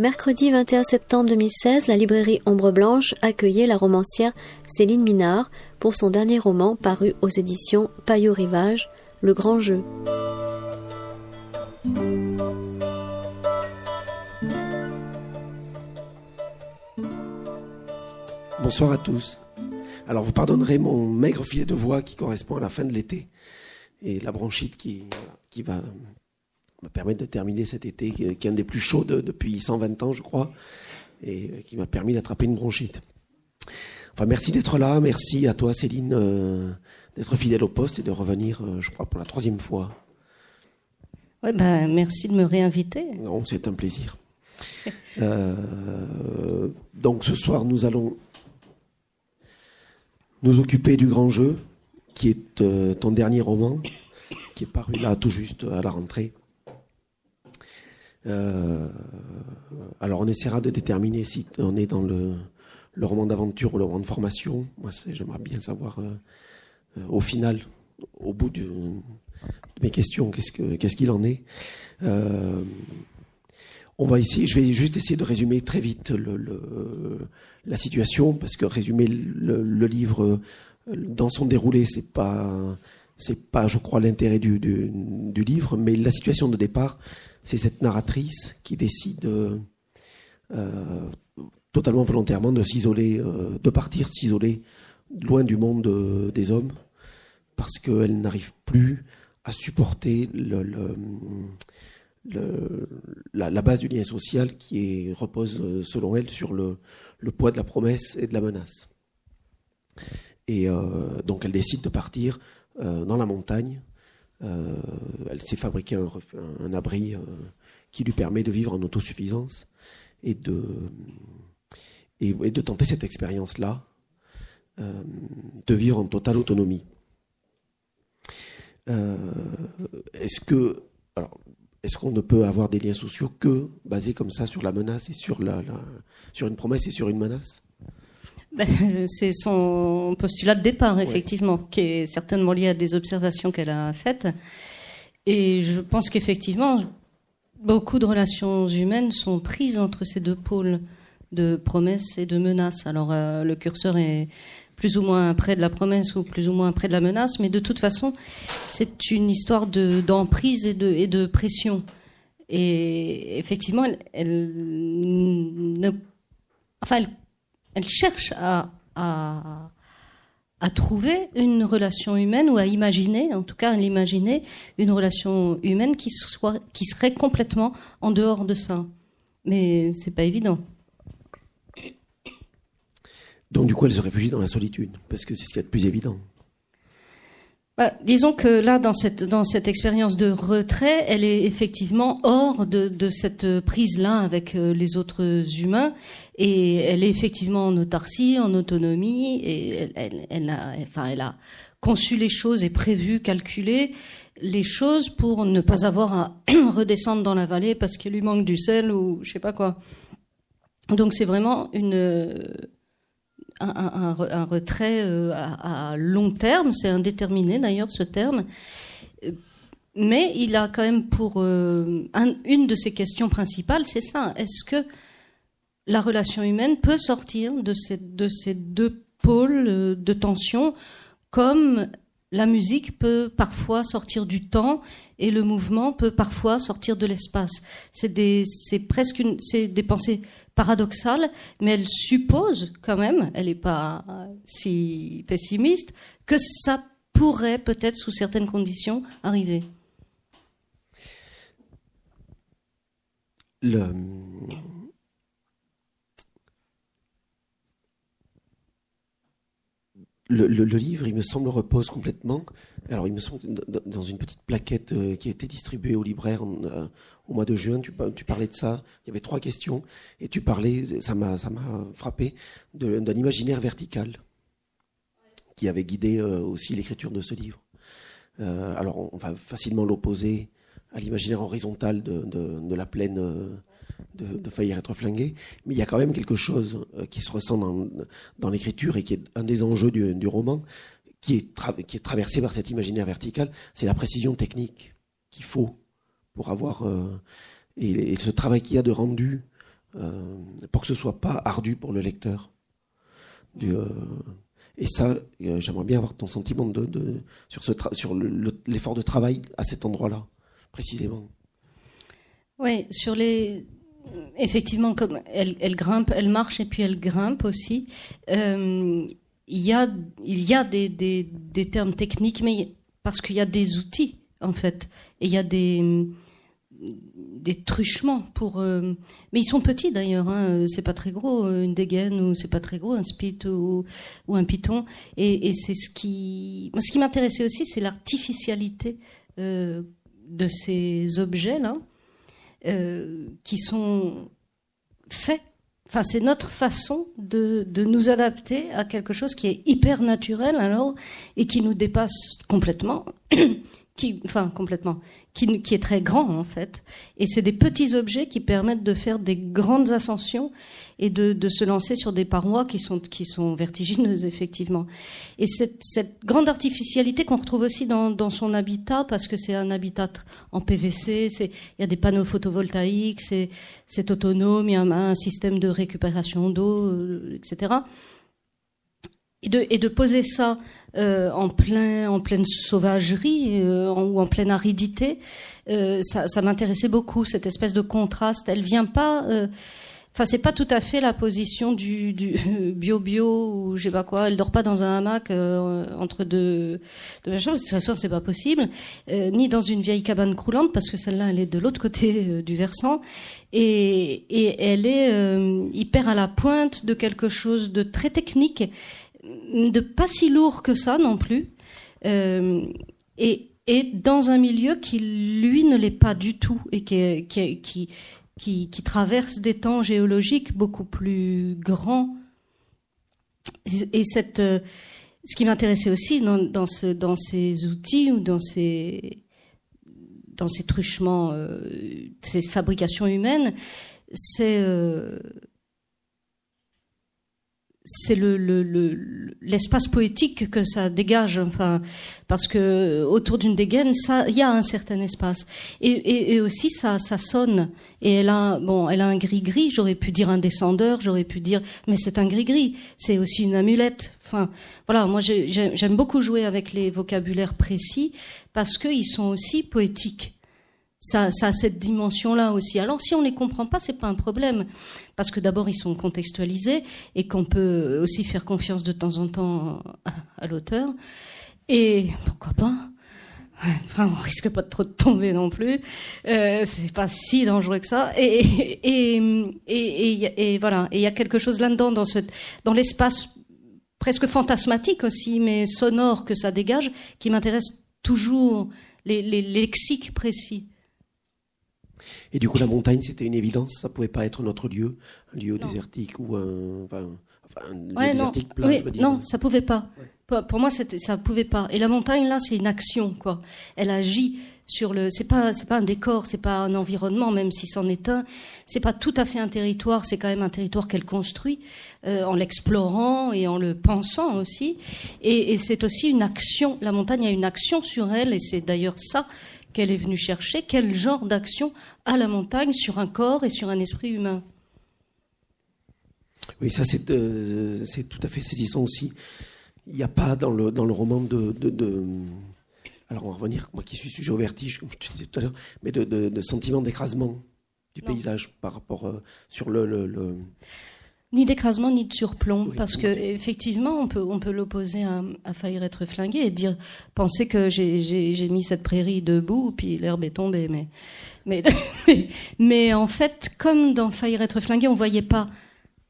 Mercredi 21 septembre 2016, la librairie Ombre Blanche accueillait la romancière Céline Minard pour son dernier roman paru aux éditions Payot Rivage, Le Grand Jeu. Bonsoir à tous. Alors vous pardonnerez mon maigre filet de voix qui correspond à la fin de l'été et la bronchite qui, qui va me permettre de terminer cet été qui est un des plus chauds depuis 120 ans je crois et qui m'a permis d'attraper une bronchite. Enfin merci d'être là, merci à toi Céline euh, d'être fidèle au poste et de revenir euh, je crois pour la troisième fois. Ouais, ben, merci de me réinviter. Non, c'est un plaisir. euh, donc ce soir nous allons nous occuper du grand jeu, qui est euh, ton dernier roman, qui est paru là tout juste à la rentrée. Euh, alors on essaiera de déterminer si on est dans le, roman d'aventure ou le roman de formation. Moi, j'aimerais bien savoir euh, au final, au bout de, mes questions, qu'est-ce qu'il en est. on va essayer, je vais juste essayer de résumer très vite la situation, parce que résumer le, livre euh, dans son déroulé, c'est pas, pas, je crois, l'intérêt du, livre, mais la situation de départ, c'est cette narratrice qui décide euh, totalement volontairement de s'isoler, euh, de partir s'isoler loin du monde des hommes, parce qu'elle n'arrive plus à supporter la, base du lien social qui repose, selon elle, sur le, poids de la promesse et de la menace. Et euh, donc elle décide de partir euh, dans la montagne. Euh, elle s'est fabriqué un, abri qui lui permet de vivre en autosuffisance et de, et, de tenter cette expérience-là, de vivre en totale autonomie. Est-ce que, alors, est-ce qu'on ne peut avoir des liens sociaux que basés comme ça sur la menace et sur, la, sur une promesse et sur une menace? C'est son postulat de départ, effectivement, qui est certainement lié à des observations qu'elle a faites. Et je pense qu'effectivement, beaucoup de relations humaines sont prises entre ces deux pôles de promesse et de menace. Alors, euh, le curseur est plus ou moins près de la promesse ou plus ou moins près de la menace, mais de toute façon, c'est une histoire d'emprise et, de, et de pression. Et effectivement, elle, ne, enfin, elle, cherche à, trouver une relation humaine ou à imaginer, en tout cas à l'imaginer, une relation humaine qui serait complètement en dehors de ça. Mais c'est pas évident. Donc du coup, elle se réfugie dans la solitude, parce que c'est ce qu'il y a de plus évident. Bah, disons que là, dans cette, dans cette expérience de retrait, elle est effectivement hors de, de cette prise-là avec euh, les autres humains, et elle est effectivement en autarcie, en autonomie, et elle, elle, elle, a, enfin, elle a conçu les choses et prévu, calculé les choses pour ne pas avoir à redescendre dans la vallée parce qu'il lui manque du sel ou je sais pas quoi. Donc c'est vraiment une un, retrait euh, à, long terme, c'est indéterminé d'ailleurs ce terme, mais il a quand même pour euh, une de ses questions principales, c'est ça, est-ce que la relation humaine peut sortir de ces, de ces deux pôles euh, de tension comme la musique peut parfois sortir du temps et le mouvement peut parfois sortir de l'espace. C'est des, presque une, c'est des pensées paradoxales, mais elles supposent quand même, elle n'est pas si pessimiste, que ça pourrait peut-être sous certaines conditions arriver. Le, Le, livre, il me semble, repose complètement. Alors, il me semble dans une petite plaquette euh, qui a été distribuée aux libraires euh, au mois de juin, tu, parlais de ça. Il y avait trois questions et tu parlais, ça m'a, ça m'a frappé, d'un imaginaire vertical qui avait guidé euh, aussi l'écriture de ce livre. alors, on va facilement l'opposer à l'imaginaire horizontal de, de, la plaine de, faillir être flingué, mais il y a quand même quelque chose euh, qui se ressent dans, l'écriture et qui est un des enjeux du, roman, qui est, traversé par cet imaginaire vertical, c'est la précision technique qu'il faut pour avoir euh, et, ce travail qu'il y a de rendu pour que ce soit pas ardu pour le lecteur. Et ça, j'aimerais bien avoir ton sentiment sur l'effort de travail à cet endroit-là, précisément. Oui, sur les. Effectivement, comme elle, elle, grimpe, elle marche et puis elle grimpe aussi. Euh, il y a, il y a des, des, des termes techniques, mais parce qu'il y a des outils en fait, et il y a des des truchements pour. Euh, mais ils sont petits d'ailleurs. Hein, c'est pas très gros une dégaine ou c'est pas très gros un spit ou, ou un python. Et, et c'est ce qui. Ce qui m'intéressait aussi, c'est l'artificialité euh, de ces objets là. Euh, qui sont faits. Enfin, c'est notre façon de, de, nous adapter à quelque chose qui est hyper naturel alors et qui nous dépasse complètement qui, enfin complètement, qui, qui, est très grand en fait. Et c'est des petits objets qui permettent de faire des grandes ascensions et de, de se lancer sur des parois qui sont, qui sont vertigineuses effectivement. Et cette, cette grande artificialité qu'on retrouve aussi dans, dans, son habitat, parce que c'est un habitat en PVC, il y a des panneaux photovoltaïques, c'est autonome, il y a un, un système de récupération d'eau, euh, etc et de, et de poser ça euh, en, plein, en pleine sauvagerie euh, ou en pleine aridité, euh, ça, ça m'intéressait beaucoup, cette espèce de contraste. Elle vient pas... Euh, enfin, c'est pas tout à fait la position du bio-bio ou je sais pas quoi. Elle dort pas dans un hamac euh, entre deux, deux machins. De toute façon, c'est pas possible. ni dans une vieille cabane croulante parce que celle-là, elle est de l'autre côté du versant. Et, et elle est hyper à la pointe de quelque chose de très technique de pas si lourd que ça non plus, euh, et, dans un milieu qui lui ne l'est pas du tout et qui, qui, traverse des temps géologiques beaucoup plus grands. Et cette, euh, ce qui m'intéressait aussi dans, dans ces outils ou dans ces, dans ces truchements, euh, ces fabrications humaines, c'est c'est le, l'espace poétique que ça dégage, enfin, parce que autour d'une dégaine, ça, il y a un certain espace, et, et, aussi ça, ça sonne. Et elle a, bon, elle a un gris gris. J'aurais pu dire un descendeur, j'aurais pu dire, mais c'est un gris gris. C'est aussi une amulette. Enfin, voilà, moi j'aime beaucoup jouer avec les vocabulaires précis parce qu'ils sont aussi poétiques ça, a cette dimension-là aussi. Alors si on les comprend pas, c'est pas un problème, parce que d'abord ils sont contextualisés et qu'on peut aussi faire confiance de temps en temps à, l'auteur. Et pourquoi pas? Enfin, on risque pas de trop de tomber non plus. Euh, c'est pas si dangereux que ça. Et, voilà. Et il y a quelque chose là-dedans, dans, ce, dans l'espace presque fantasmatique aussi, mais sonore que ça dégage, qui m'intéresse toujours, les lexiques précis. Et du coup, la montagne, c'était une évidence. Ça pouvait pas être notre lieu, un lieu désertique ou un, enfin, un lieu désertique non. plat. non, ça pouvait pas. Pour moi, ça pouvait pas. Et la montagne, là, c'est une action, quoi. Elle agit sur le. C'est pas, c'est pas un décor, c'est pas un environnement, même si c'en est un. C'est pas tout à fait un territoire. C'est quand même un territoire qu'elle construit euh, en l'explorant et en le pensant aussi. Et, et c'est aussi une action. La montagne a une action sur elle, et c'est d'ailleurs ça qu'elle est venue chercher, quel genre d'action a la montagne sur un corps et sur un esprit humain. Oui, ça c'est euh, tout à fait saisissant aussi. Il n'y a pas dans le, dans le roman de, de, Alors on va revenir, moi qui suis sujet au vertige, comme je te disais tout à l'heure, mais de, de, sentiment d'écrasement du paysage par rapport euh, sur le, le ni d'écrasement ni de surplomb, parce que effectivement, on peut on peut l'opposer à, à faillir être flingué et dire penser que j'ai mis cette prairie debout puis l'herbe est tombée, mais mais mais en fait, comme dans faillir être flingué, on voyait pas.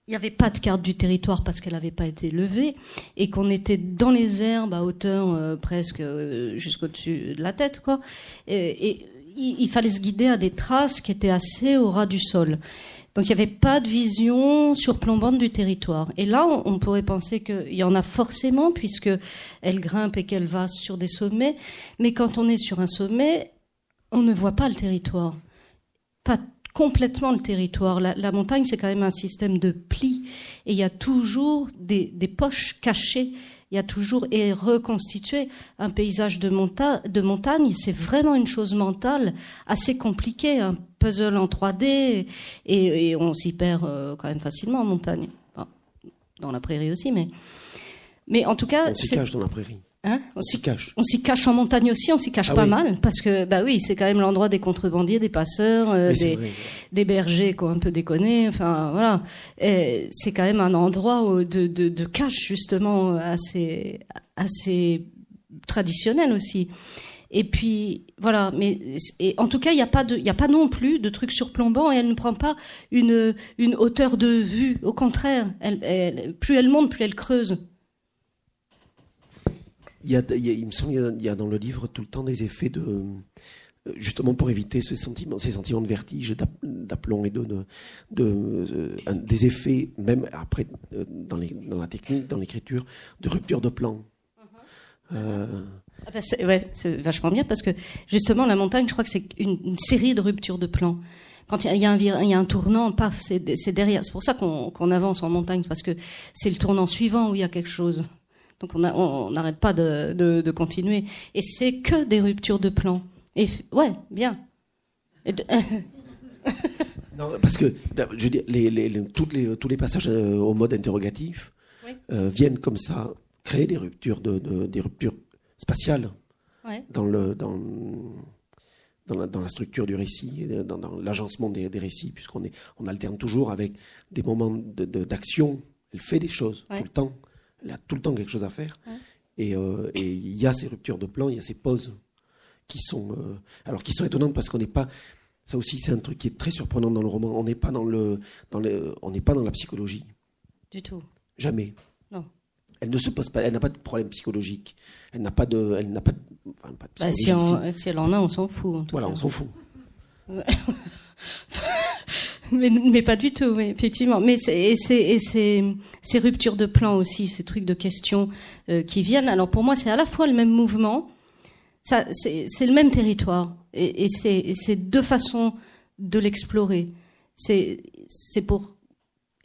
Il n'y avait pas de carte du territoire parce qu'elle n'avait pas été levée et qu'on était dans les herbes à hauteur euh, presque euh, jusqu'au-dessus de la tête, quoi. Et, et il, il fallait se guider à des traces qui étaient assez au ras du sol. Donc il n'y avait pas de vision surplombante du territoire. Et là, on, pourrait penser qu'il y en a forcément, puisque elle grimpe et qu'elle va sur des sommets. Mais quand on est sur un sommet, on ne voit pas le territoire. Pas complètement le territoire. La, montagne, c'est quand même un système de plis. Et il y a toujours des, poches cachées il y a toujours et reconstituer un paysage de, de montagne, c'est vraiment une chose mentale assez compliquée, un puzzle en 3D et, on s'y perd euh, quand même facilement en montagne, dans la prairie aussi, mais mais en tout cas, on s'y cache dans la prairie. Hein on s'y cache. On s'y cache en montagne aussi, on s'y cache ah pas mal parce que bah oui, c'est quand même l'endroit des contrebandiers, des passeurs, euh, des, des, bergers qui ont un peu déconné. Enfin voilà, c'est quand même un endroit de, de, de cache justement assez assez traditionnel aussi. Et puis voilà, mais et en tout cas, il n'y a pas de, il a pas non plus de trucs surplombants et elle ne prend pas une une hauteur de vue. Au contraire, elle plus elle monte, plus elle creuse. Il, y a, il, me semble qu'il y, a dans le livre tout le temps des effets de euh, justement pour éviter ce sentiment, ces sentiments de vertige, d'aplomb et de, de, de euh, des effets, même après euh, dans, les, dans la technique, dans l'écriture, de rupture de plan. Uh c'est vachement bien parce que justement la montagne, je crois que c'est une, série de ruptures de plan. Quand il y, a un, il y a un tournant, paf, c'est derrière. C'est pour ça qu'on avance en montagne parce que c'est le tournant suivant où il y a quelque chose. Donc on n'arrête pas de, continuer. Et c'est que des ruptures de plan. Et ouais, bien. non, parce que je veux dire, les, toutes les, tous les passages euh, au mode interrogatif euh, viennent comme ça créer des ruptures, de, des ruptures spatiales dans, le, dans, dans, la, dans la structure du récit, dans, dans l'agencement des, des, récits, puisqu'on on alterne toujours avec des moments d'action. Elle fait des choses tout le temps elle a tout le temps quelque chose à faire. Euh, et il y a ces ruptures de plan, il y a ces pauses qui sont, euh, alors qui sont étonnantes parce qu'on n'est pas. Ça aussi, c'est un truc qui est très surprenant dans le roman. On n'est pas dans le, dans le, on n'est pas dans la psychologie. Du tout. Jamais. Non. Elle ne se pose pas. Elle n'a pas de problème psychologique. Elle n'a pas de, elle n'a pas, de, enfin, pas de bah, si, si, elle en a, on s'en fout. voilà, on s'en fout. mais, mais, pas du tout, oui, effectivement. Mais et c'est, ces ruptures de plan aussi, ces trucs de questions euh, qui viennent. Alors pour moi, c'est à la fois le même mouvement, ça, c'est, le même territoire, et, et c'est, deux façons de l'explorer. C'est, c'est pour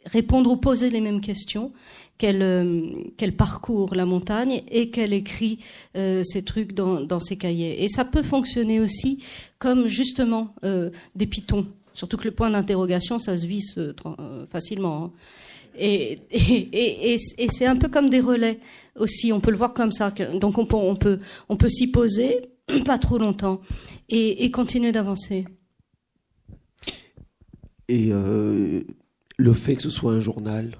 répondre ou poser les mêmes questions qu'elle euh, qu'elle parcourt la montagne et qu'elle écrit euh, ces trucs dans, dans ses cahiers. Et ça peut fonctionner aussi comme justement euh, des pitons. Surtout que le point d'interrogation, ça se visse euh, facilement. Hein. Et, c'est un peu comme des relais aussi. On peut le voir comme ça. Donc on peut s'y poser, pas trop longtemps, et, continuer d'avancer. Et euh, le fait que ce soit un journal,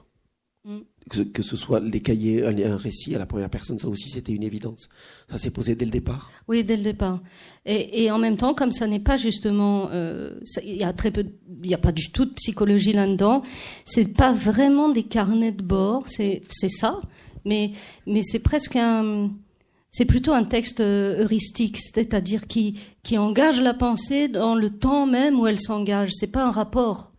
que, ce soit les cahiers, un, récit à la première personne, ça aussi c'était une évidence. Ça s'est posé dès le départ. Oui, dès le départ. Et, en même temps, comme ça n'est pas justement, euh, il y a très peu, il n'y a pas du tout de psychologie là-dedans. C'est pas vraiment des carnets de bord. C'est ça, mais mais c'est presque un c'est plutôt un texte euh, heuristique, c'est-à-dire qui, qui engage la pensée dans le temps même où elle s'engage. C'est pas un rapport.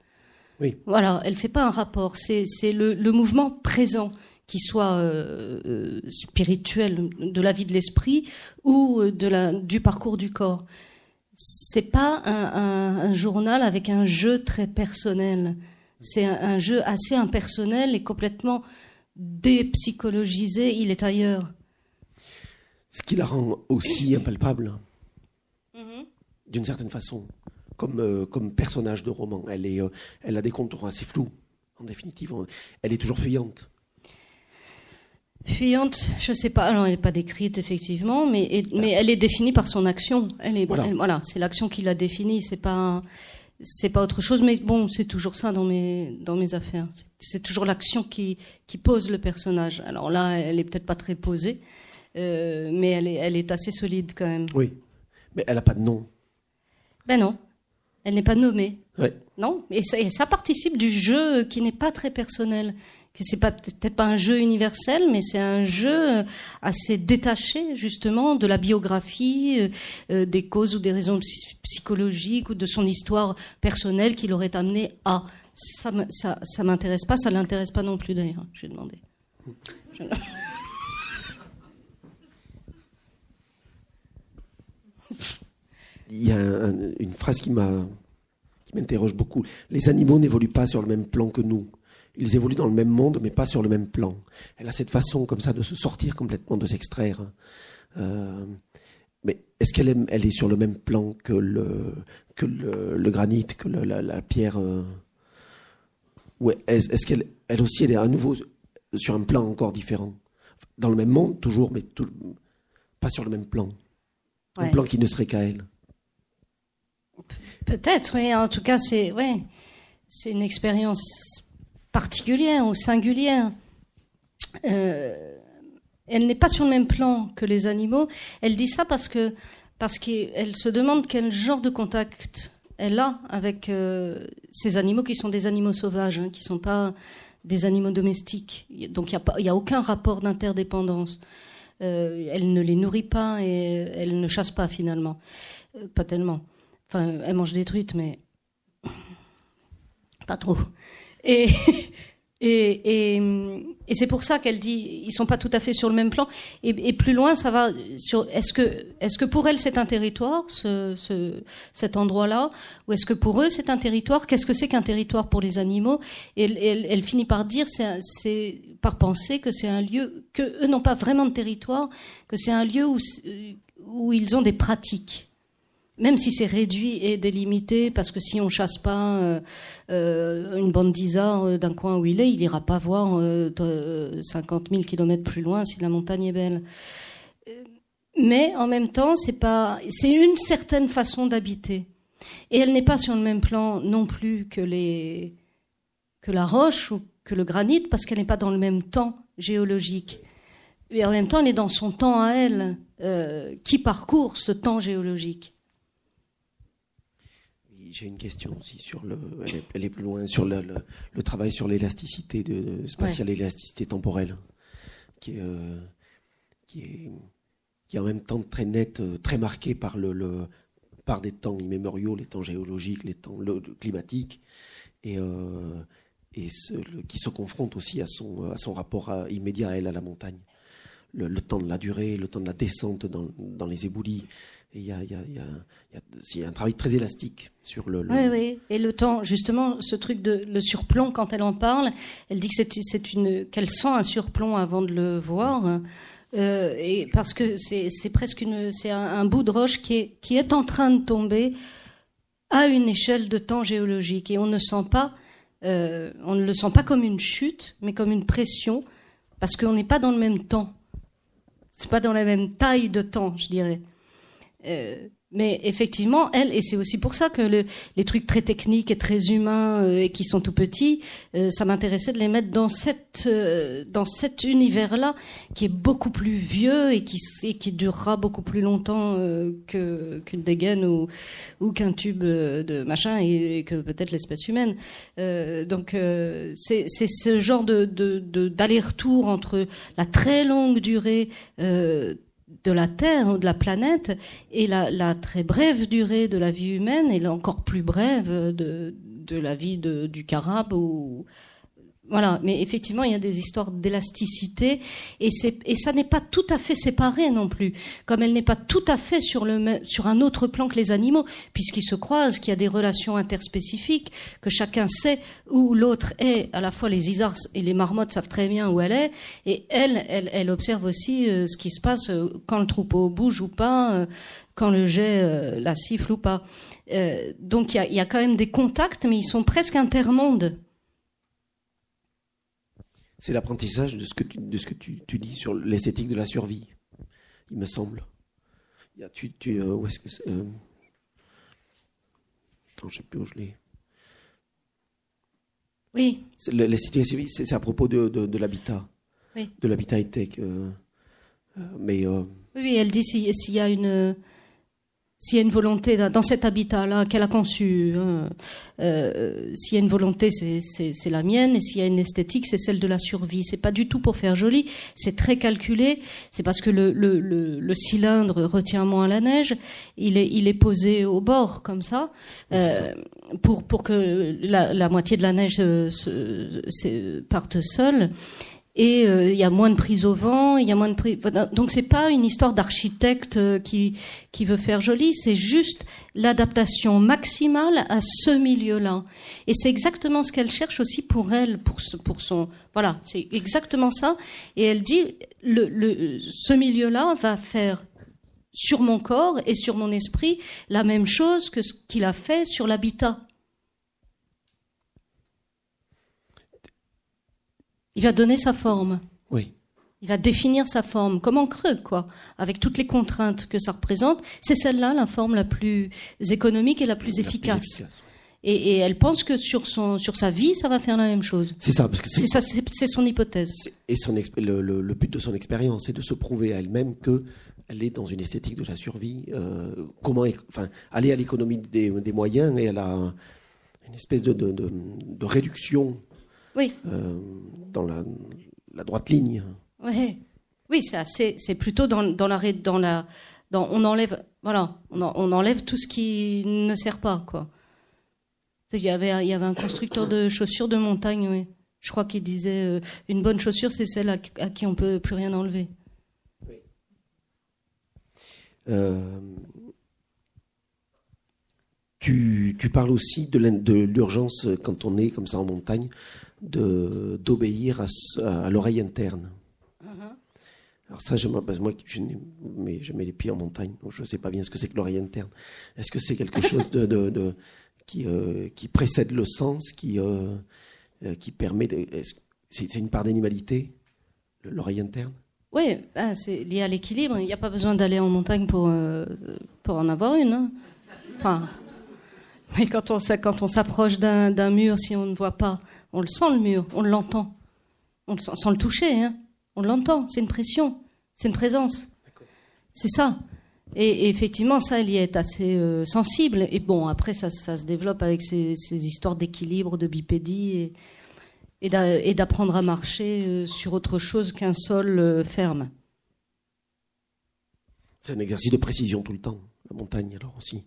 Oui. Voilà, elle fait pas un rapport. C'est le, le, mouvement présent qui soit euh, euh, spirituel de la vie de l'esprit ou euh, de la, du parcours du corps. C'est pas un, un, un, journal avec un jeu très personnel. C'est un, un, jeu assez impersonnel et complètement dépsychologisé. Il est ailleurs. Ce qui la rend aussi impalpable, mm-hmm. d'une certaine façon comme, euh, comme personnage de roman. Elle, est, euh, elle a des contours assez flous, en définitive. Elle est toujours fuyante. Fuyante, je sais pas. Alors, elle n'est pas décrite effectivement, mais, mais elle est définie par son action. Elle est, voilà, c'est l'action qui la définit. C'est pas, c'est pas autre chose. Mais bon, c'est toujours ça dans mes dans mes affaires. C'est toujours l'action qui qui pose le personnage. Alors là, elle est peut-être pas très posée, euh, mais elle est elle est assez solide quand même. Oui, mais elle a pas de nom. Ben non. Elle n'est pas nommée. Ouais. Non, et ça, ça, participe du jeu qui n'est pas très personnel. C'est pas peut-être pas un jeu universel, mais c'est un jeu assez détaché justement de la biographie, euh, euh, des causes ou des raisons psychologiques ou de son histoire personnelle qui l'aurait amené à. Ça, ça, ça m'intéresse pas, ça l'intéresse pas non plus d'ailleurs. J'ai demandé. il y a une phrase qui m'interroge beaucoup. Les animaux n'évoluent pas sur le même plan que nous. ils évoluent dans le même monde, mais pas sur le même plan. Elle a cette façon comme ça de se sortir complètement, de s'extraire. Euh, mais est-ce qu'elle est, elle est sur le même plan que le, que le, granit, que la, pierre euh, Ou est-ce, qu'elle elle aussi, elle est à nouveau sur un plan encore différent? Dans le même monde, toujours, mais pas sur le même plan. Un plan qui ne serait qu'à elle. Peut-être, oui. En tout cas, c'est ouais, c'est une expérience particulière ou singulière. Euh, elle n'est pas sur le même plan que les animaux. Elle dit ça parce que parce qu'elle se demande quel genre de contact elle a avec euh, ces animaux qui sont des animaux sauvages, hein, qui ne sont pas des animaux domestiques. Donc il n'y a, a, aucun rapport d'interdépendance. Euh, elle ne les nourrit pas et elle ne chasse pas finalement. pas tellement. Enfin, elle mange des truites, mais pas trop. Et, c'est pour ça qu'elle dit ils sont pas tout à fait sur le même plan. Et, plus loin, ça va sur est-ce que est-ce que pour elle c'est un territoire, ce, ce cet endroit-là, ou est-ce que pour eux c'est un territoire? Qu'est-ce que c'est qu'un territoire pour les animaux? Et elle, finit par dire c'est par penser que c'est un lieu que eux n'ont pas vraiment de territoire, que c'est un lieu où ils ont des pratiques même si c'est réduit et délimité, parce que si on chasse pas euh, euh une bande d'isards euh, d'un coin où il est, il ira pas voir euh, 50 000 kilomètres plus loin si la montagne est belle. Mais en même temps, c'est pas, c'est une certaine façon d'habiter, et elle n'est pas sur le même plan non plus que que la roche ou que le granit, parce qu'elle n'est pas dans le même temps géologique. Et en même temps, elle est dans son temps à elle, qui parcourt ce temps géologique j'ai une question aussi sur le. Elle est, plus loin sur le, le, travail sur l'élasticité de spatiale, l'élasticité temporelle, qui est, euh, qui est qui est en même temps très nette, euh, très marquée par le, le par des temps immémoriaux, les temps géologiques, les temps climatiques, et euh, et ce, qui se confronte aussi à son à son rapport immédiat à elle à la montagne. Le, le, temps de la durée, le temps de la descente dans, dans les éboulis, il y a, un travail très élastique sur le, Oui, oui. Et le temps, justement, ce truc de le surplomb, quand elle en parle, elle dit que c'est qu'elle sent un surplomb avant de le voir. Euh, et parce que c'est presque une, c'est un, bout de roche qui est, qui est en train de tomber à une échelle de temps géologique. Et on ne sent pas, euh, on ne le sent pas comme une chute, mais comme une pression, parce qu'on n'est pas dans le même temps. C'est pas dans la même taille de temps, je dirais. Euh, mais effectivement, elle, et c'est aussi pour ça que le, les trucs très techniques et très humains euh, et qui sont tout petits, euh, ça m'intéressait de les mettre dans cette dans cet univers-là qui est beaucoup plus vieux et qui qui durera beaucoup plus longtemps que qu'une dégaine ou ou qu'un tube de machin et, que peut-être l'espèce humaine. donc c'est c'est ce genre d'aller-retour entre la très longue durée de la Terre ou de la planète et la, très brève durée de la vie humaine et encore plus brève de, de la vie du carabe ou, voilà, mais effectivement, il y a des histoires d'élasticité et, et ça n'est pas tout à fait séparé non plus, comme elle n'est pas tout à fait sur, le, sur un autre plan que les animaux, puisqu'ils se croisent, qu'il y a des relations interspécifiques, que chacun sait où l'autre est. À la fois les isards et les marmottes savent très bien où elle est, et elle, elle, elle observe aussi euh, ce qui se passe euh, quand le troupeau bouge ou pas, euh, quand le jet la siffle ou pas. donc il y a, y a quand même des contacts, mais ils sont presque intermondes. C'est l'apprentissage de ce que tu, de ce que tu, tu dis sur l'esthétique de la survie, il me semble. Il y a, tu, tu, euh, où est-ce que c'est euh... Attends, je sais plus où je l'ai. Oui. L'esthétique de la survie, c'est à propos de, de, de l'habitat. Oui. De l'habitat high-tech. Euh, euh mais. Oui, elle dit s'il y a une s'il y a une volonté dans cet habitat-là qu'elle a conçu, hein, euh, s'il y a une volonté, c'est la mienne, et s'il y a une esthétique, c'est celle de la survie. C'est pas du tout pour faire joli, c'est très calculé. C'est parce que le, le, le, le, cylindre retient moins la neige. Il est, il est posé au bord comme ça, euh, pour pour que la, la, moitié de la neige se, se, parte seule. Et euh, il y a moins de prise au vent, il y a moins de prise. Donc c'est pas une histoire d'architecte euh, qui qui veut faire joli, c'est juste l'adaptation maximale à ce milieu-là. Et c'est exactement ce qu'elle cherche aussi pour elle, pour pour son voilà, c'est exactement ça. Et elle dit le, le ce milieu-là va faire sur mon corps et sur mon esprit la même chose que ce qu'il a fait sur l'habitat. Il va donner sa forme. Oui. Il va définir sa forme, comme en creux, quoi, avec toutes les contraintes que ça représente. C'est celle-là la forme la plus économique et la plus efficace. et, elle pense que sur son, sur sa vie, ça va faire la même chose. C'est ça, parce que c'est son hypothèse. Et son le, le, but de son expérience, c'est de se prouver à elle-même que elle est dans une esthétique de la survie. Euh, comment, enfin, aller à l'économie des, des, moyens et elle a une espèce de, de, de, de réduction oui. Euh, dans la, la, droite ligne. Oui, oui c'est plutôt dans, dans la. Dans la dans, on enlève, voilà, on, on, enlève tout ce qui ne sert pas, quoi. Il y avait, il y avait un constructeur de chaussures de montagne, oui. Je crois qu'il disait euh, une bonne chaussure, c'est celle à, qui on peut plus rien enlever. Oui. Euh, tu, tu, parles aussi de l'urgence quand on est comme ça en montagne d'obéir à, à l'oreille interne. Uh-huh. Alors ça, je, parce moi, je, mais je mets les pieds en montagne, donc je ne sais pas bien ce que c'est que l'oreille interne. Est-ce que c'est quelque chose de, de, de qui, euh, qui précède le sens, qui, euh, euh qui permet. C'est une part d'animalité, l'oreille interne? Oui, bah, c'est lié à l'équilibre. Il n'y a pas besoin d'aller en montagne pour, euh, pour en avoir une. Hein. Enfin, mais quand on, quand on s'approche d'un mur, si on ne voit pas, on le sent le mur, on l'entend. On le sent, sans le toucher, hein. on l'entend, c'est une pression, c'est une présence. C'est ça. Et, effectivement, ça, il y est assez euh, sensible. Et bon, après, ça, se développe avec ces, histoires d'équilibre, de bipédie, et, et d'apprendre à marcher euh, sur autre chose qu'un sol euh, ferme. C'est un exercice de précision tout le temps, la montagne alors aussi.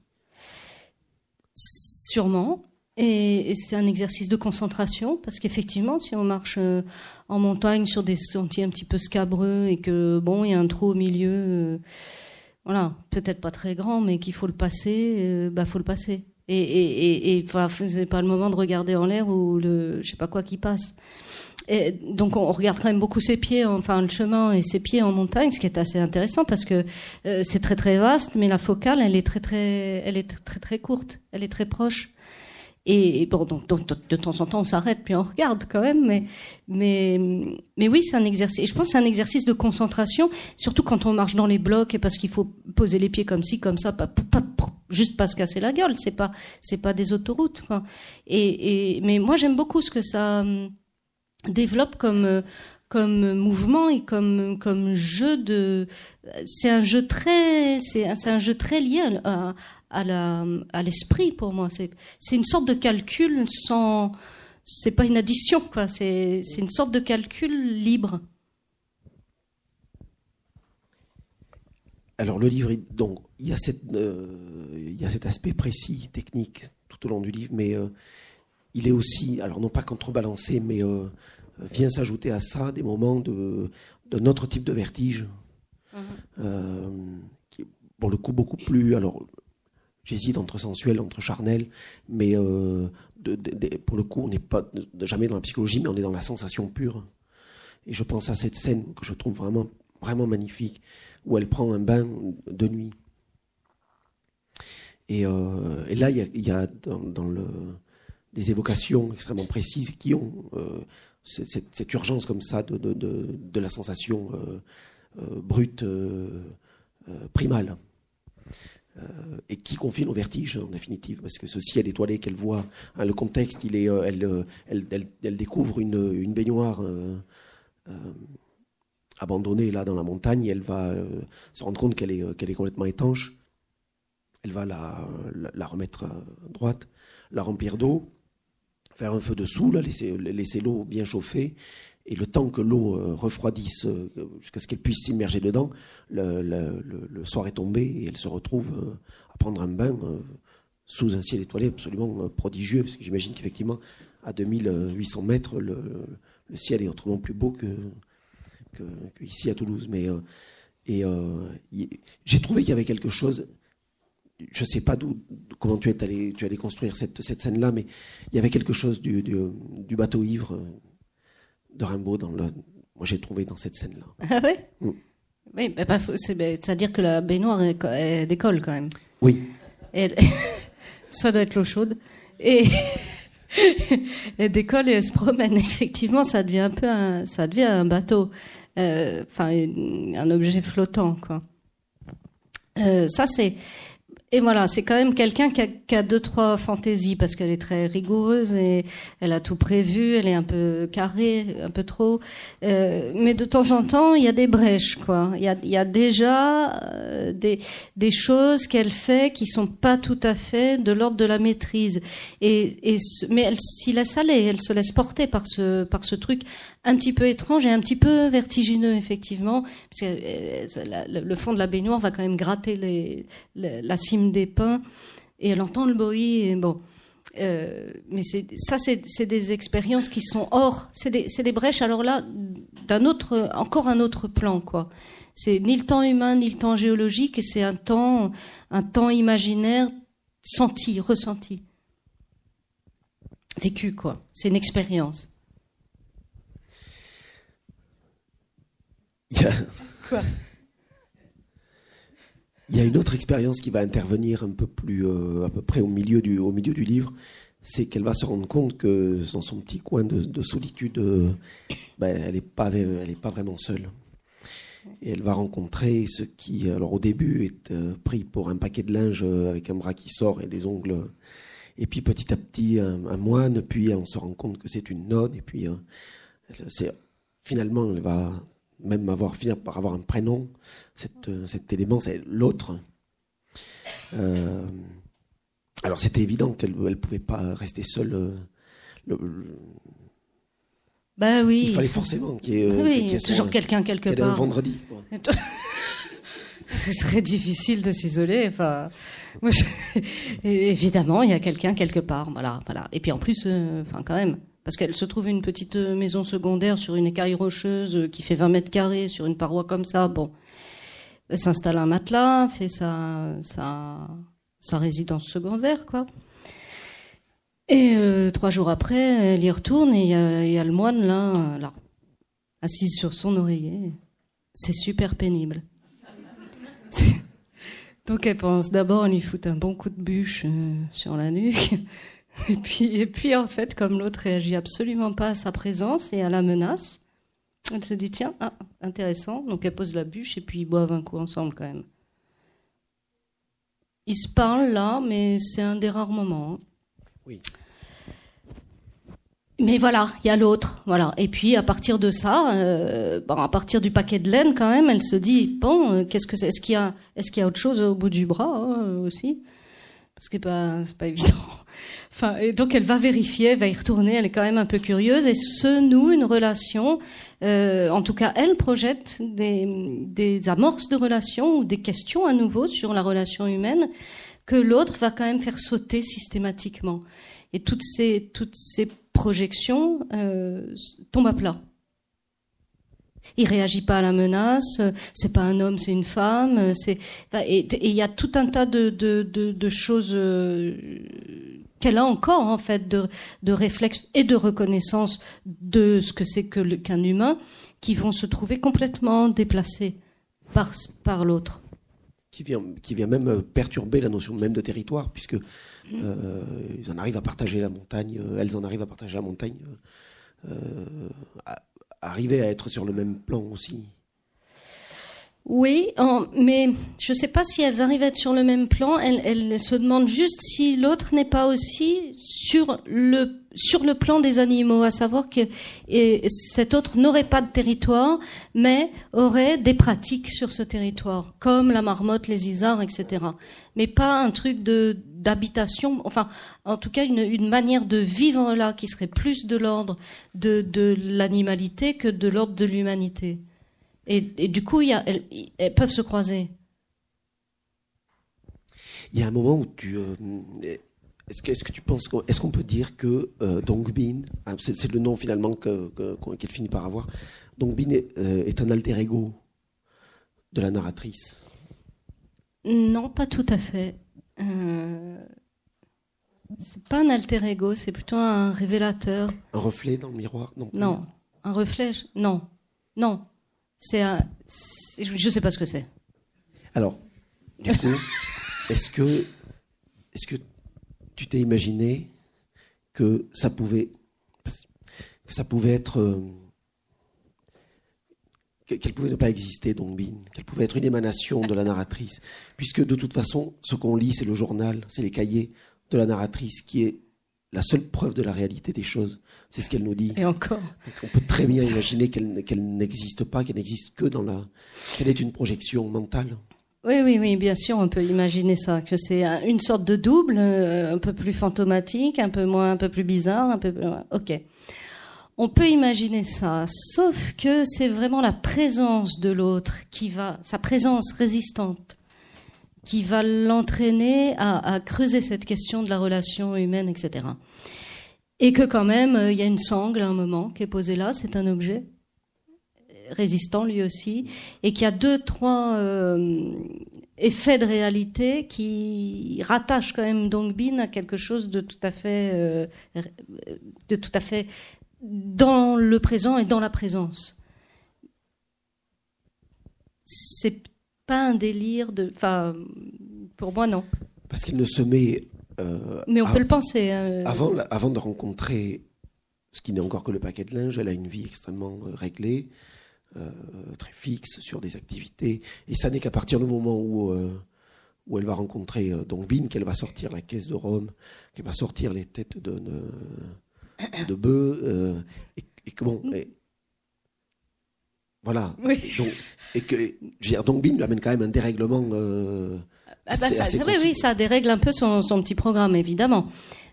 Sûrement. Et, c'est un exercice de concentration parce qu'effectivement, si on marche euh, en montagne sur des sentiers un petit peu scabreux et que bon, il y a un trou au milieu, euh, voilà, peut-être pas très grand, mais qu'il faut le passer, euh, bah faut le passer. Et et et, c'est pas le moment de regarder en l'air ou le je sais pas quoi qui passe. Donc on regarde quand même beaucoup ses pieds, enfin le chemin et ses pieds en montagne, ce qui est assez intéressant parce que c'est très très vaste, mais la focale elle est très très elle est très très courte, elle est très proche. Et bon, donc, de temps en temps, on s'arrête puis on regarde quand même. Mais, mais, mais oui, c'est un exercice. Et je pense que c'est un exercice de concentration, surtout quand on marche dans les blocs et parce qu'il faut poser les pieds comme ci, comme ça, pas, pas, juste pas se casser la gueule. C'est pas, c'est pas des autoroutes. Quoi. Et, et, mais moi, j'aime beaucoup ce que ça hum, développe comme comme mouvement et comme comme jeu de c'est un jeu très c'est un jeu très lié à, à la à l'esprit pour moi. C'est c'est une sorte de calcul sans c'est pas une addition quoi. C'est c'est une sorte de calcul libre. Alors le livre donc il y a cette euh, il y a cet aspect précis technique tout au long du livre mais euh, il est aussi alors non pas contrebalancé mais euh, vient s'ajouter à ça des moments de, de notre type de vertige, mhm. euh, qui est pour le coup beaucoup plus. Alors, j'hésite entre sensuel, entre charnel, mais euh, de, pour le coup, on n'est pas jamais dans la psychologie, mais on est dans la sensation pure. Et je pense à cette scène que je trouve vraiment, vraiment magnifique, où elle prend un bain de nuit. Et, et là, il y a, y a dans, dans, le, des évocations extrêmement précises qui ont cette, urgence comme ça de, la sensation euh, euh, brute, euh, primale. et qui confine au vertige en définitive, parce que ce ciel étoilé qu'elle voit, hein, le contexte, il est, elle, elle, découvre une, une baignoire abandonnée là dans la montagne, elle va se rendre compte qu'elle est, qu'elle est complètement étanche, elle va la, la remettre à droite, la remplir d'eau, faire un feu dessous, là, laisser, l'eau bien chauffer, et le temps que l'eau euh, refroidisse euh, jusqu'à ce qu'elle puisse s'immerger dedans, le, soir est tombé et elle se retrouve euh, à prendre un bain sous un ciel étoilé absolument prodigieux, parce que j'imagine qu'effectivement, à 2800 mètres, le, ciel est autrement plus beau que, ici à Toulouse. Mais et j'ai trouvé qu'il y avait quelque chose je sais pas d'où, comment tu es allé, tu allé construire cette, cette scène-là, mais il y avait quelque chose du, du, bateau ivre euh, de Rimbaud dans le, moi j'ai trouvé dans cette scène-là. Ah ouais? Mm. Oui, mais c'est-à-dire que la baignoire elle, décolle quand même. Oui. Ça doit être l'eau chaude. Et elle décolle et elle se promène. Effectivement, ça devient un peu un, ça devient un bateau, euh, enfin un objet flottant quoi. Euh, ça c'est et voilà, c'est quand même quelqu'un qui a, qui a, deux trois fantaisies parce qu'elle est très rigoureuse et elle a tout prévu, elle est un peu carrée, un peu trop. Euh, mais de temps en temps, il y a des brèches, quoi. Il y a, il y a déjà euh, des, des choses qu'elle fait qui sont pas tout à fait de l'ordre de la maîtrise. Et, et mais elle s'y laisse aller, elle se laisse porter par ce par ce truc un petit peu étrange et un petit peu vertigineux effectivement, parce que euh, le fond de la baignoire va quand même gratter la cime des pins et elle entend le bruit. Et bon, euh, mais ça, c'est des expériences qui sont hors, c'est des, des, brèches. Alors là, d'un autre, encore un autre plan, quoi. C'est ni le temps humain ni le temps géologique, et c'est un temps, un temps imaginaire senti, ressenti, vécu, quoi. C'est une expérience. Il y a... Quoi Il y a une autre expérience qui va intervenir un peu plus, euh, à peu près au milieu du, au milieu du livre, c'est qu'elle va se rendre compte que dans son petit coin de, solitude, euh, ben, elle n'est pas, elle est pas vraiment seule. Et elle va rencontrer ce qui, alors au début, est euh, pris pour un paquet de linge avec un bras qui sort et des ongles. Et puis petit à petit, un, un moine, puis on se rend compte que c'est une nonne, et puis c'est finalement, elle va même avoir finir par avoir un prénom, cet, euh, cet élément, c'est l'autre. Euh, alors c'était évident qu'elle ne pouvait pas rester seule. Euh, le, bah oui. Il fallait forcément qu'il y ait, toujours quelqu'un quelque part. un vendredi. Ce serait difficile de s'isoler. Enfin, évidemment, il y a quelqu'un quelque part. Voilà, voilà. Et puis en plus, enfin quand même, parce qu'elle se trouve une petite euh, maison secondaire sur une écaille rocheuse euh, qui fait 20 mètres carrés sur une paroi comme ça. Bon, elle s'installe un matelas, fait sa, sa, sa résidence secondaire, quoi. Et euh, trois jours après, elle y retourne et il y a, le moine là, là, assise sur son oreiller. C'est super pénible. Donc elle pense d'abord, elle lui fout un bon coup de bûche sur la nuque. Et puis, et puis en fait, comme l'autre réagit absolument pas à sa présence et à la menace, elle se dit tiens, ah, intéressant. Donc elle pose la bûche et puis ils boivent un coup ensemble quand même. Ils se parlent là, mais c'est un des rares moments. Hein. Oui. Mais voilà, il y a l'autre, voilà. Et puis à partir de ça, euh, bon, à partir du paquet de laine quand même, elle se dit bon, euh, qu'est-ce que c'est? Est-ce qu'il y a, est-ce qu'il y a autre chose au bout du bras hein, aussi? Parce que pas, c'est pas évident. Enfin, et donc elle va vérifier, elle va y retourner, elle est quand même un peu curieuse et se noue une relation. Euh, en tout cas, elle projette des, des amorces de relations ou des questions à nouveau sur la relation humaine que l'autre va quand même faire sauter systématiquement. Et toutes ces, toutes ces projections euh, tombent à plat. Il réagit pas à la menace. C'est pas un homme, c'est une femme. C'est et il y a tout un tas de, de, de, de choses euh, qu'elle a encore en fait de, de réflexe et de reconnaissance de ce que c'est que qu'un humain qui vont se trouver complètement déplacés par, l'autre. Qui vient, même euh, perturber la notion même de territoire, puisque euh, en arrivent à partager la montagne, euh, elles en arrivent à partager la montagne, arriver à être sur le même plan aussi. Oui, mais je ne sais pas si elles arrivent à être sur le même plan. Elles, se demandent juste si l'autre n'est pas aussi sur le sur le plan des animaux, à savoir que cet autre n'aurait pas de territoire, mais aurait des pratiques sur ce territoire, comme la marmotte, les isards, etc. Mais pas un truc d'habitation, enfin, en tout cas, une, une, manière de vivre là qui serait plus de l'ordre de, de l'animalité que de l'ordre de l'humanité. Et, du coup, elles, peuvent se croiser. Il y a un moment où tu, euh, Est-ce que, est que, tu penses est-ce qu'on peut dire que euh, Dongbin, ah, c'est, le nom finalement que, qu'elle finit par avoir, Dongbin est, euh, est, un alter ego de la narratrice Non, pas tout à fait. Euh, c'est pas un alter ego, c'est plutôt un révélateur. Un reflet dans le miroir Non. Non, un reflet, non, non. C'est un, je sais pas ce que c'est. Alors, du coup, est-ce que, est-ce que tu t'es imaginé que ça pouvait, que ça pouvait être, euh, qu'elle pouvait ne pas exister, Dongbin, qu'elle pouvait être une émanation de la narratrice, puisque de toute façon, ce qu'on lit, c'est le journal, c'est les cahiers de la narratrice, qui est la seule preuve de la réalité des choses. C'est ce qu'elle nous dit. Et encore. on peut très bien imaginer qu'elle n'existe pas, qu'elle n'existe que dans la, qu'elle est une projection mentale. Oui, oui, oui, bien sûr, on peut imaginer ça, que c'est une sorte de double, euh, un peu plus fantomatique, un peu moins, un peu plus bizarre, un peu. Ok. On peut imaginer ça, sauf que c'est vraiment la présence de l'autre qui va, sa présence résistante, qui va l'entraîner à, creuser cette question de la relation humaine, etc. Et que quand même, euh, il y a une sangle à un moment qui est posée là, c'est un objet, résistant lui aussi, et qui a deux, trois euh, effets de réalité qui rattachent quand même Dongbin à quelque chose de tout à fait, euh, de tout à fait dans le présent et dans la présence. C'est pas un délire de, enfin, pour moi non. Parce qu'il ne se met. Euh, Mais on peut le penser. Hein, avant, avant de rencontrer ce qui n'est encore que le paquet de linge, elle a une vie extrêmement réglée. Euh, très fixe sur des activités. Et ça n'est qu'à partir du moment où, euh, où elle va rencontrer euh, Dongbin qu'elle va sortir la caisse de Rome, qu'elle va sortir les têtes de, de, de bœufs. et, et, bon. Et, voilà. Oui. Donc, et que, je veux dire, Dongbin lui amène quand même un dérèglement. Ah bah ça, oui, oui, ça dérègle un peu son, son petit programme, évidemment.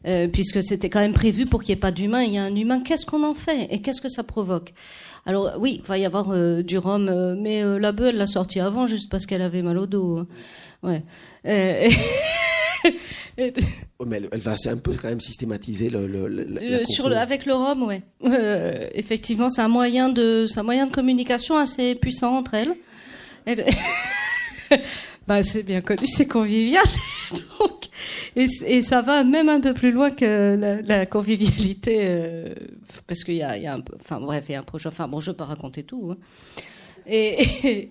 Euh, puisque c'était quand même prévu pour qu'il n'y ait pas d'humain. Il y a un humain, qu'est-ce qu'on en fait Et qu'est-ce que ça provoque? Alors oui, il va y avoir euh, du rhum, euh, mais la bœuf, elle l'a sorti avant juste parce qu'elle avait mal au dos. Hein. Ouais. mais elle, va un peu quand même systématiser le, le, sur avec le rhum, ouais. effectivement, c'est un moyen de, un moyen de communication assez puissant entre elles. Elle... bah, c'est bien connu, c'est convivial. Donc, et, et, ça va même un peu plus loin que la, la convivialité, euh, parce qu'il y a, y a un, enfin bref, il y a un projet. Enfin bon, je peux pas raconter tout. Hein. Et,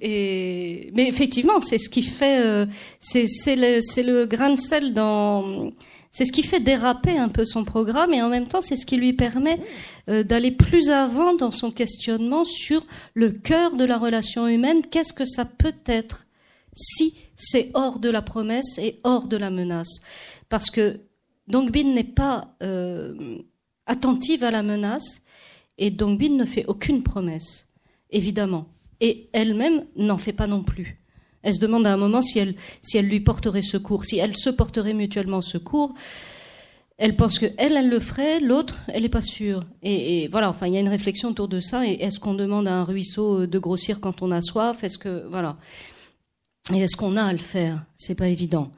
et, mais effectivement, c'est ce qui fait, euh, c'est le, le grain de sel dans, c'est ce qui fait déraper un peu son programme et en même temps, c'est ce qui lui permet euh, d'aller plus avant dans son questionnement sur le cœur de la relation humaine. Qu'est-ce que ça peut être si c'est hors de la promesse et hors de la menace? Parce que Dongbin n'est pas euh, attentive à la menace et Dongbin ne fait aucune promesse, évidemment. Et elle-même n'en fait pas non plus. Elle se demande à un moment si elle, si elle lui porterait secours, si elle se porterait mutuellement secours. Elle pense que elle, elle le ferait, l'autre, elle n'est pas sûre. Et, voilà, enfin, il y a une réflexion autour de ça. Est-ce qu'on demande à un ruisseau de grossir quand on a soif? Est-ce que voilà et est-ce qu'on a à le faire? C'est pas évident.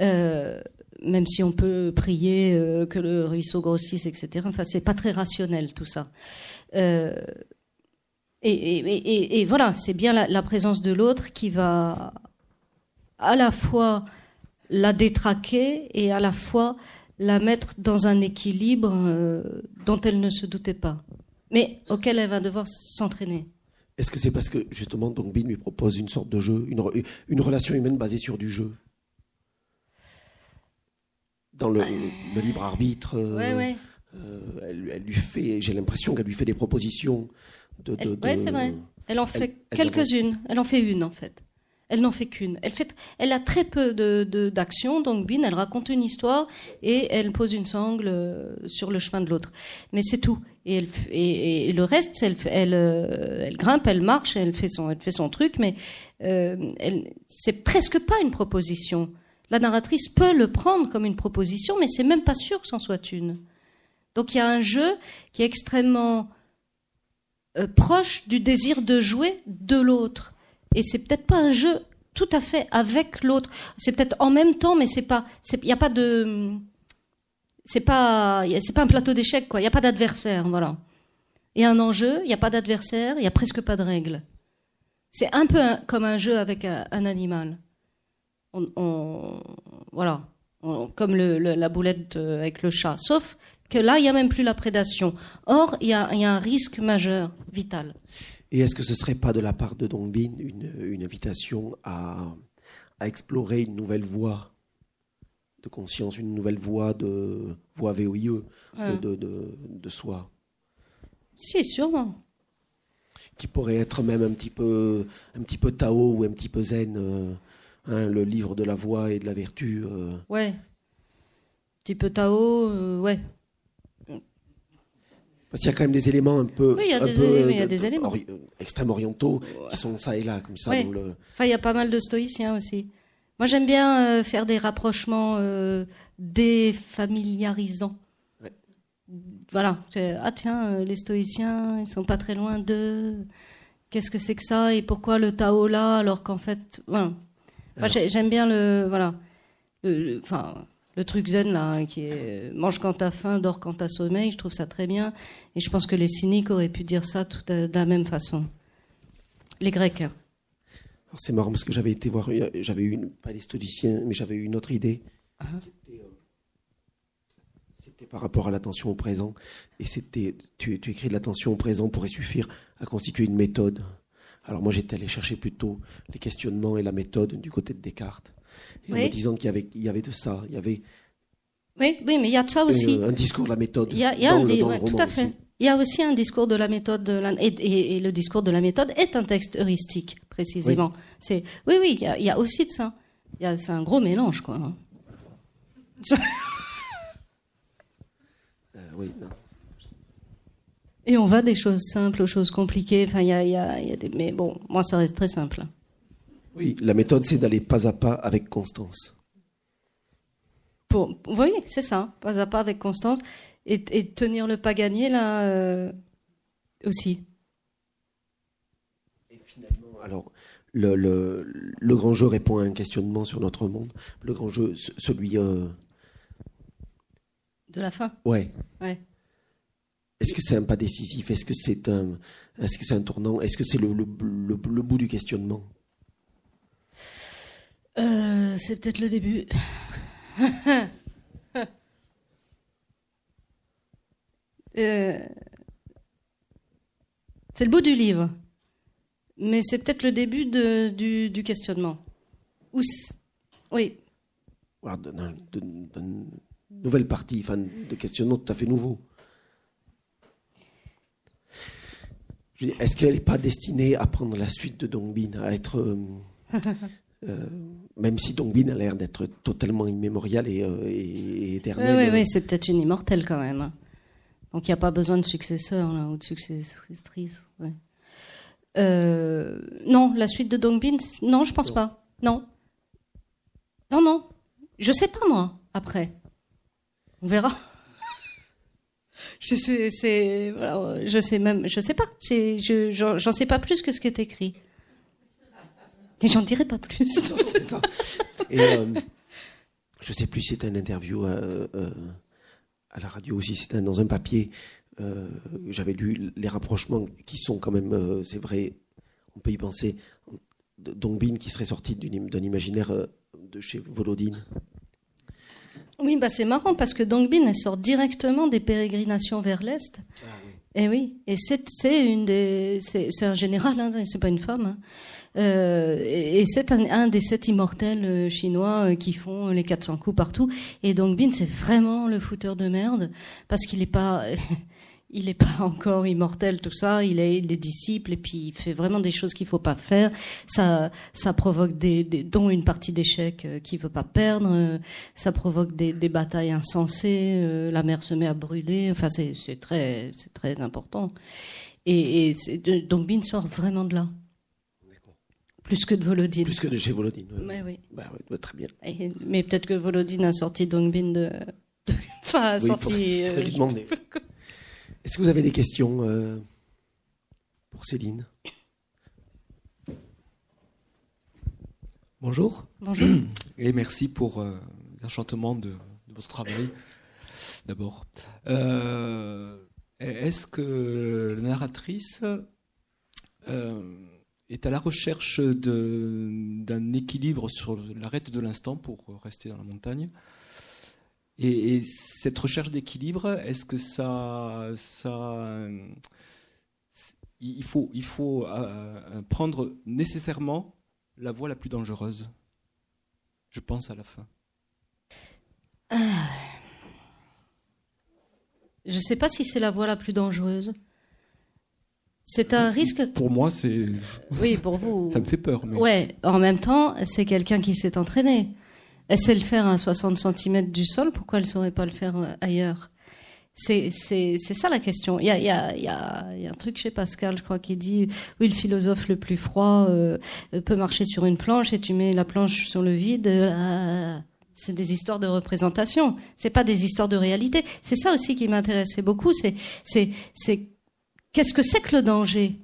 Euh, même si on peut prier euh, que le ruisseau grossisse, etc. Enfin, c'est pas très rationnel tout ça. Euh, et, et, et, voilà, c'est bien la, la, présence de l'autre qui va à la fois la détraquer et à la fois la mettre dans un équilibre euh, dont elle ne se doutait pas, mais auquel elle va devoir s'entraîner. Est-ce que c'est parce que justement Dongbin lui propose une sorte de jeu, une, une relation humaine basée sur du jeu? Dans le, libre arbitre, euh, euh, elle, lui fait, j'ai l'impression qu'elle lui fait des propositions. De, de, oui, c'est vrai. Elle en fait quelques-unes. Elle en fait une en fait. Elle n'en fait qu'une. Elle, fait, elle a très peu d'actions, de, donc Bin, elle raconte une histoire et elle pose une sangle euh, sur le chemin de l'autre. Mais c'est tout. Et, elle, et, le reste, elle, elle, euh, elle, grimpe, elle marche, elle fait son, elle fait son truc, mais euh, c'est presque pas une proposition. La narratrice peut le prendre comme une proposition, mais c'est même pas sûr que c'en soit une. Donc il y a un jeu qui est extrêmement euh, proche du désir de jouer de l'autre. Et c'est peut-être pas un jeu tout à fait avec l'autre. C'est peut-être en même temps, mais c'est pas, il a pas de, c'est pas, c'est pas un plateau d'échecs, quoi. Il n'y a pas d'adversaire, voilà. Il y a un enjeu, il n'y a pas d'adversaire, il n'y a presque pas de règles. C'est un peu comme un jeu avec un, animal. Voilà, comme la boulette euh, avec le chat. Sauf que là, il n'y a même plus la prédation. Or, il y a, un risque majeur, vital. Et est-ce que ce serait pas de la part de Dongbin une, une invitation à, à explorer une nouvelle voie de conscience, une nouvelle voie de voie VOIE de, de, de, soi? Si, sûrement. Qui pourrait être même un petit peu, un petit peu Tao ou un petit peu Zen, euh, hein, le livre de la voie et de la vertu. Euh. Ouais. Un petit peu Tao, euh, ouais. Parce qu'il y a quand même des éléments un peu, oui, il y a, des, y a des éléments. extrêmes orientaux qui sont ça et là, comme ça. le... Enfin, il y a pas mal de stoïciens aussi. Moi, j'aime bien euh, faire des rapprochements euh, défamiliarisants. Voilà. Ah tiens, euh, les stoïciens, ils sont pas très loin de. Qu'est-ce que c'est que ça et pourquoi le Tao là alors qu'en fait, voilà. j'aime bien le voilà, enfin le, truc zen là hein, qui est mange quand t'as faim, dors quand t'as sommeil. Je trouve ça très bien et je pense que les cyniques auraient pu dire ça tout de la même façon. Les Grecs. Hein c'est marrant parce que j'avais été voir, j'avais eu, une, pas l'historicien, mais j'avais eu une autre idée. Ah. Euh, c'était par rapport à l'attention au présent. Et c'était, tu, tu écris de l'attention au présent pourrait suffire à constituer une méthode. Alors moi j'étais allé chercher plutôt les questionnements et la méthode du côté de Descartes. Et en me disant qu'il y avait, il y avait de ça. Il y avait. Oui, oui, mais il y a de ça aussi. Un, discours de la méthode. Il y a, un, tout à fait. Il y a aussi un discours de la méthode, et, le discours de la méthode est un texte heuristique, précisément. Oui. C'est, oui, oui, il y, a, aussi de ça. c'est un gros mélange, quoi. Hein. Euh, et on va des choses simples aux choses compliquées. Enfin, il y a, des, mais bon, moi, ça reste très simple. Oui, la méthode, c'est d'aller pas à pas avec constance. Pour, oui, c'est ça, pas à pas avec constance et, tenir le pas gagné là euh, aussi. Et finalement, alors le, le, le, grand jeu répond à un questionnement sur notre monde. Le grand jeu, celui euh, de la fin. Ouais. Ouais. Est-ce que c'est un pas décisif? Est-ce que c'est un, est-ce que c'est un tournant? Est-ce que c'est le, bout du questionnement? Euh, C'est peut-être le début. Euh, c'est le bout du livre, mais c'est peut-être le début de, du, questionnement. oui. D'une nouvelle partie, enfin, de questionnement tout à fait nouveau. Est-ce qu'elle n'est pas destinée à prendre la suite de Dongbin, à être. Euh, même si Dongbin a l'air d'être totalement immémorial et, et éternel. Oui, oui, oui c'est peut-être une immortelle quand même. Hein. Donc il n'y a pas besoin de successeur là, ou de successrice. Euh, non, la suite de Dongbin, non, je pense pas. Non. Non, non. Je sais pas moi, après. On verra. je sais, c'est, je sais même, je sais pas. Je, j'en sais pas plus que ce qui est écrit. Et j'en dirai pas plus. Et euh, je sais plus si c'est une interview. Euh, euh à la radio aussi, c'était dans un papier. Euh, j'avais lu les rapprochements qui sont quand même, euh, c'est vrai, on peut y penser. Dongbin qui serait sorti d'un imaginaire de chez Volodine. Oui, bah c'est marrant parce que Dongbin elle sort directement des pérégrinations vers l'est. Ah, oui. Et oui, et c'est une des, c'est un général, hein, c'est pas une femme. Hein. Euh, et c'est un, des sept immortels euh, chinois euh, qui font les 400 coups partout. Et donc Bin, c'est vraiment le fouteur de merde parce qu'il n'est pas, il est pas encore immortel tout ça. Il est, il est disciple et puis il fait vraiment des choses qu'il faut pas faire. Ça, ça provoque des, des dont une partie d'échecs qu'il veut pas perdre. Ça provoque des, des batailles insensées. La mer se met à brûler. Enfin, c'est très, c'est très important. Et, et donc Bin sort vraiment de là. Plus que de Volodine. Plus que de chez Volodine. oui. Bah, oui. très bien. mais peut-être que Volodine a sorti Dongbin de. enfin, a sorti. Euh, Est-ce que vous avez des questions euh, pour Céline? Bonjour. Bonjour. Et merci pour euh, l'enchantement de, votre travail. d'abord. Est-ce que la narratrice est à la recherche d'un équilibre sur l'arête de l'instant pour rester dans la montagne et, cette recherche d'équilibre, est-ce que ça, il faut, il faut euh, prendre nécessairement la voie la plus dangereuse Je pense à la fin. Ah. Je ne sais pas si c'est la voie la plus dangereuse. C'est un risque. Pour moi, c'est. Oui, pour vous. Ça me fait peur. Mais... Ouais. En même temps, c'est quelqu'un qui s'est entraîné. Elle sait le faire à 60 cm du sol, pourquoi elle ne saurait pas le faire euh, ailleurs? C'est, c'est, c'est ça la question. Il y a, il y, a, il y, a, y a un truc chez Pascal, je crois, qui dit oui, le philosophe le plus froid euh, peut marcher sur une planche et tu mets la planche sur le vide. Euh, c'est des histoires de représentation. C'est pas des histoires de réalité. C'est ça aussi qui m'intéressait beaucoup. C'est, c'est, c'est qu'est-ce que c'est que le danger?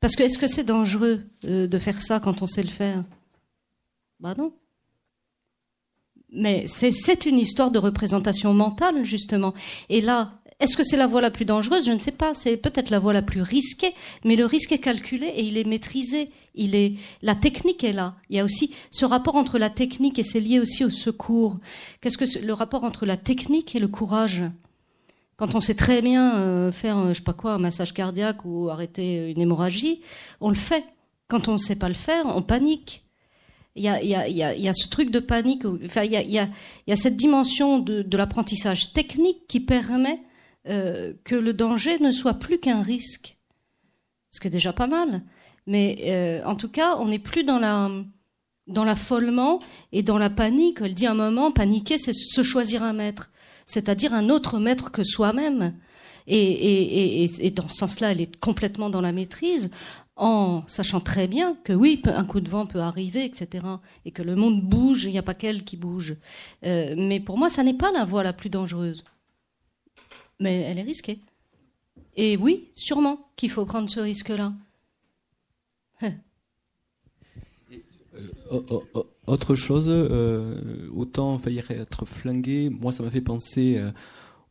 Parce que est-ce que c'est dangereux de faire ça quand on sait le faire? Bah non. Mais c'est une histoire de représentation mentale, justement. Et là, est-ce que c'est la voie la plus dangereuse? Je ne sais pas. C'est peut-être la voie la plus risquée, mais le risque est calculé et il est maîtrisé. Il est la technique est là. Il y a aussi ce rapport entre la technique et c'est lié aussi au secours. Qu'est-ce que le rapport entre la technique et le courage? Quand on sait très bien euh, faire, euh, je sais pas quoi, un massage cardiaque ou arrêter une hémorragie, on le fait. Quand on ne sait pas le faire, on panique. Il y a, ce truc de panique, enfin, il y a, cette dimension de, l'apprentissage technique qui permet euh, que le danger ne soit plus qu'un risque. Ce qui est déjà pas mal. Mais en tout cas, on n'est plus dans la dans l'affolement et dans la panique. Elle dit à un moment, paniquer, c'est se choisir un maître, c'est-à-dire un autre maître que soi-même. Et, dans ce sens-là, elle est complètement dans la maîtrise en sachant très bien que oui, un coup de vent peut arriver, etc., et que le monde bouge, il n'y a pas qu'elle qui bouge. Euh, mais pour moi, ça n'est pas la voie la plus dangereuse. Mais elle est risquée. Et oui, sûrement qu'il faut prendre ce risque-là. Euh, autre chose, euh, autant faillir être flingué, moi ça m'a fait penser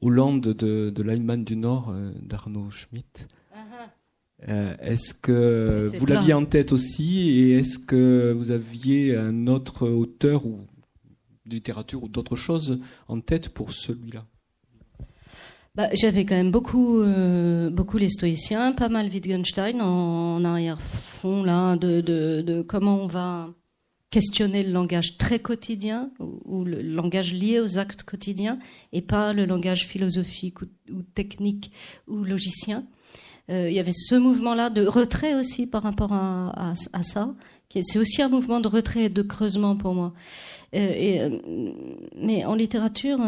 aux Landes de, de l'Allemagne du Nord d'Arnaud Schmitt. Euh, est-ce que vous l'aviez en tête aussi et est-ce que vous aviez un autre auteur ou de littérature ou d'autres choses en tête pour celui-là? Bah, J'avais quand même beaucoup, euh, beaucoup les stoïciens, pas mal Wittgenstein en, arrière-fond là de, de, de, comment on va questionner le langage très quotidien ou, le langage lié aux actes quotidiens et pas le langage philosophique ou, technique ou logicien. Euh, il y avait ce mouvement-là de retrait aussi par rapport à, ça. C'est aussi un mouvement de retrait et de creusement pour moi. Euh, euh, mais en littérature,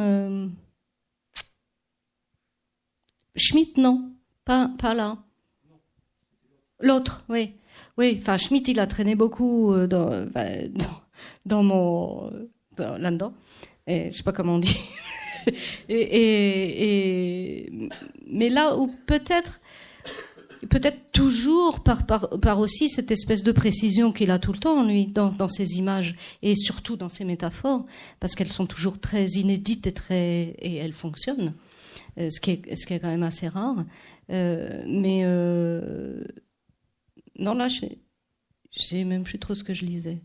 Schmitt, non, pas, pas là. L'autre, oui. Oui, enfin, Schmitt, il a traîné beaucoup dans, dans, dans mon. là-dedans. Et, je sais pas comment on dit. et, et, mais là où peut-être peut-être toujours par, par, par, aussi cette espèce de précision qu'il a tout le temps, lui, dans, dans ses images et surtout dans ses métaphores, parce qu'elles sont toujours très inédites et, très, et elles fonctionnent, euh, ce, qui est, ce qui est quand même assez rare. Euh, mais euh, non, là, je sais même plus trop ce que je lisais.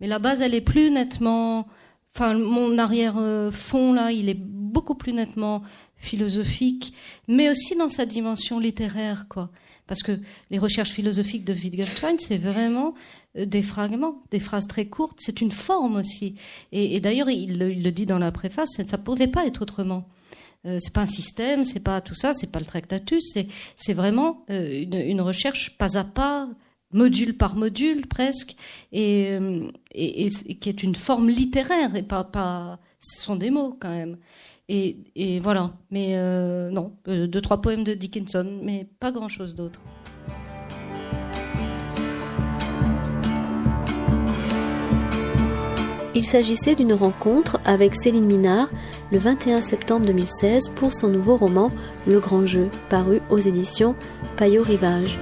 Mais la base, elle est plus nettement. Enfin, mon arrière-fond, là, il est beaucoup plus nettement philosophique, mais aussi dans sa dimension littéraire, quoi. Parce que les recherches philosophiques de Wittgenstein, c'est vraiment euh, des fragments, des phrases très courtes. C'est une forme aussi. Et, d'ailleurs, il, le dit dans la préface, ça ne pouvait pas être autrement. Euh, c'est pas un système, c'est pas tout ça, c'est pas le Tractatus, c'est vraiment euh, une, recherche pas à pas, module par module presque, et, et, et, qui est une forme littéraire et pas pas. Ce sont des mots quand même. Et, voilà. Mais euh, non, euh, deux, trois poèmes de Dickinson, mais pas grand-chose d'autre. Il s'agissait d'une rencontre avec Céline Minard le 21 septembre 2016 pour son nouveau roman Le Grand Jeu, paru aux éditions Payot Rivage.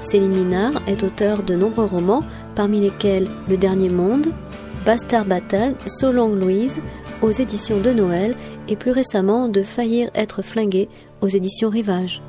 Céline Minard est auteur de nombreux romans, parmi lesquels Le Dernier Monde, Bastard Battle, So Long Louise, aux éditions de Noël et plus récemment de Faillir être flingué aux éditions Rivage.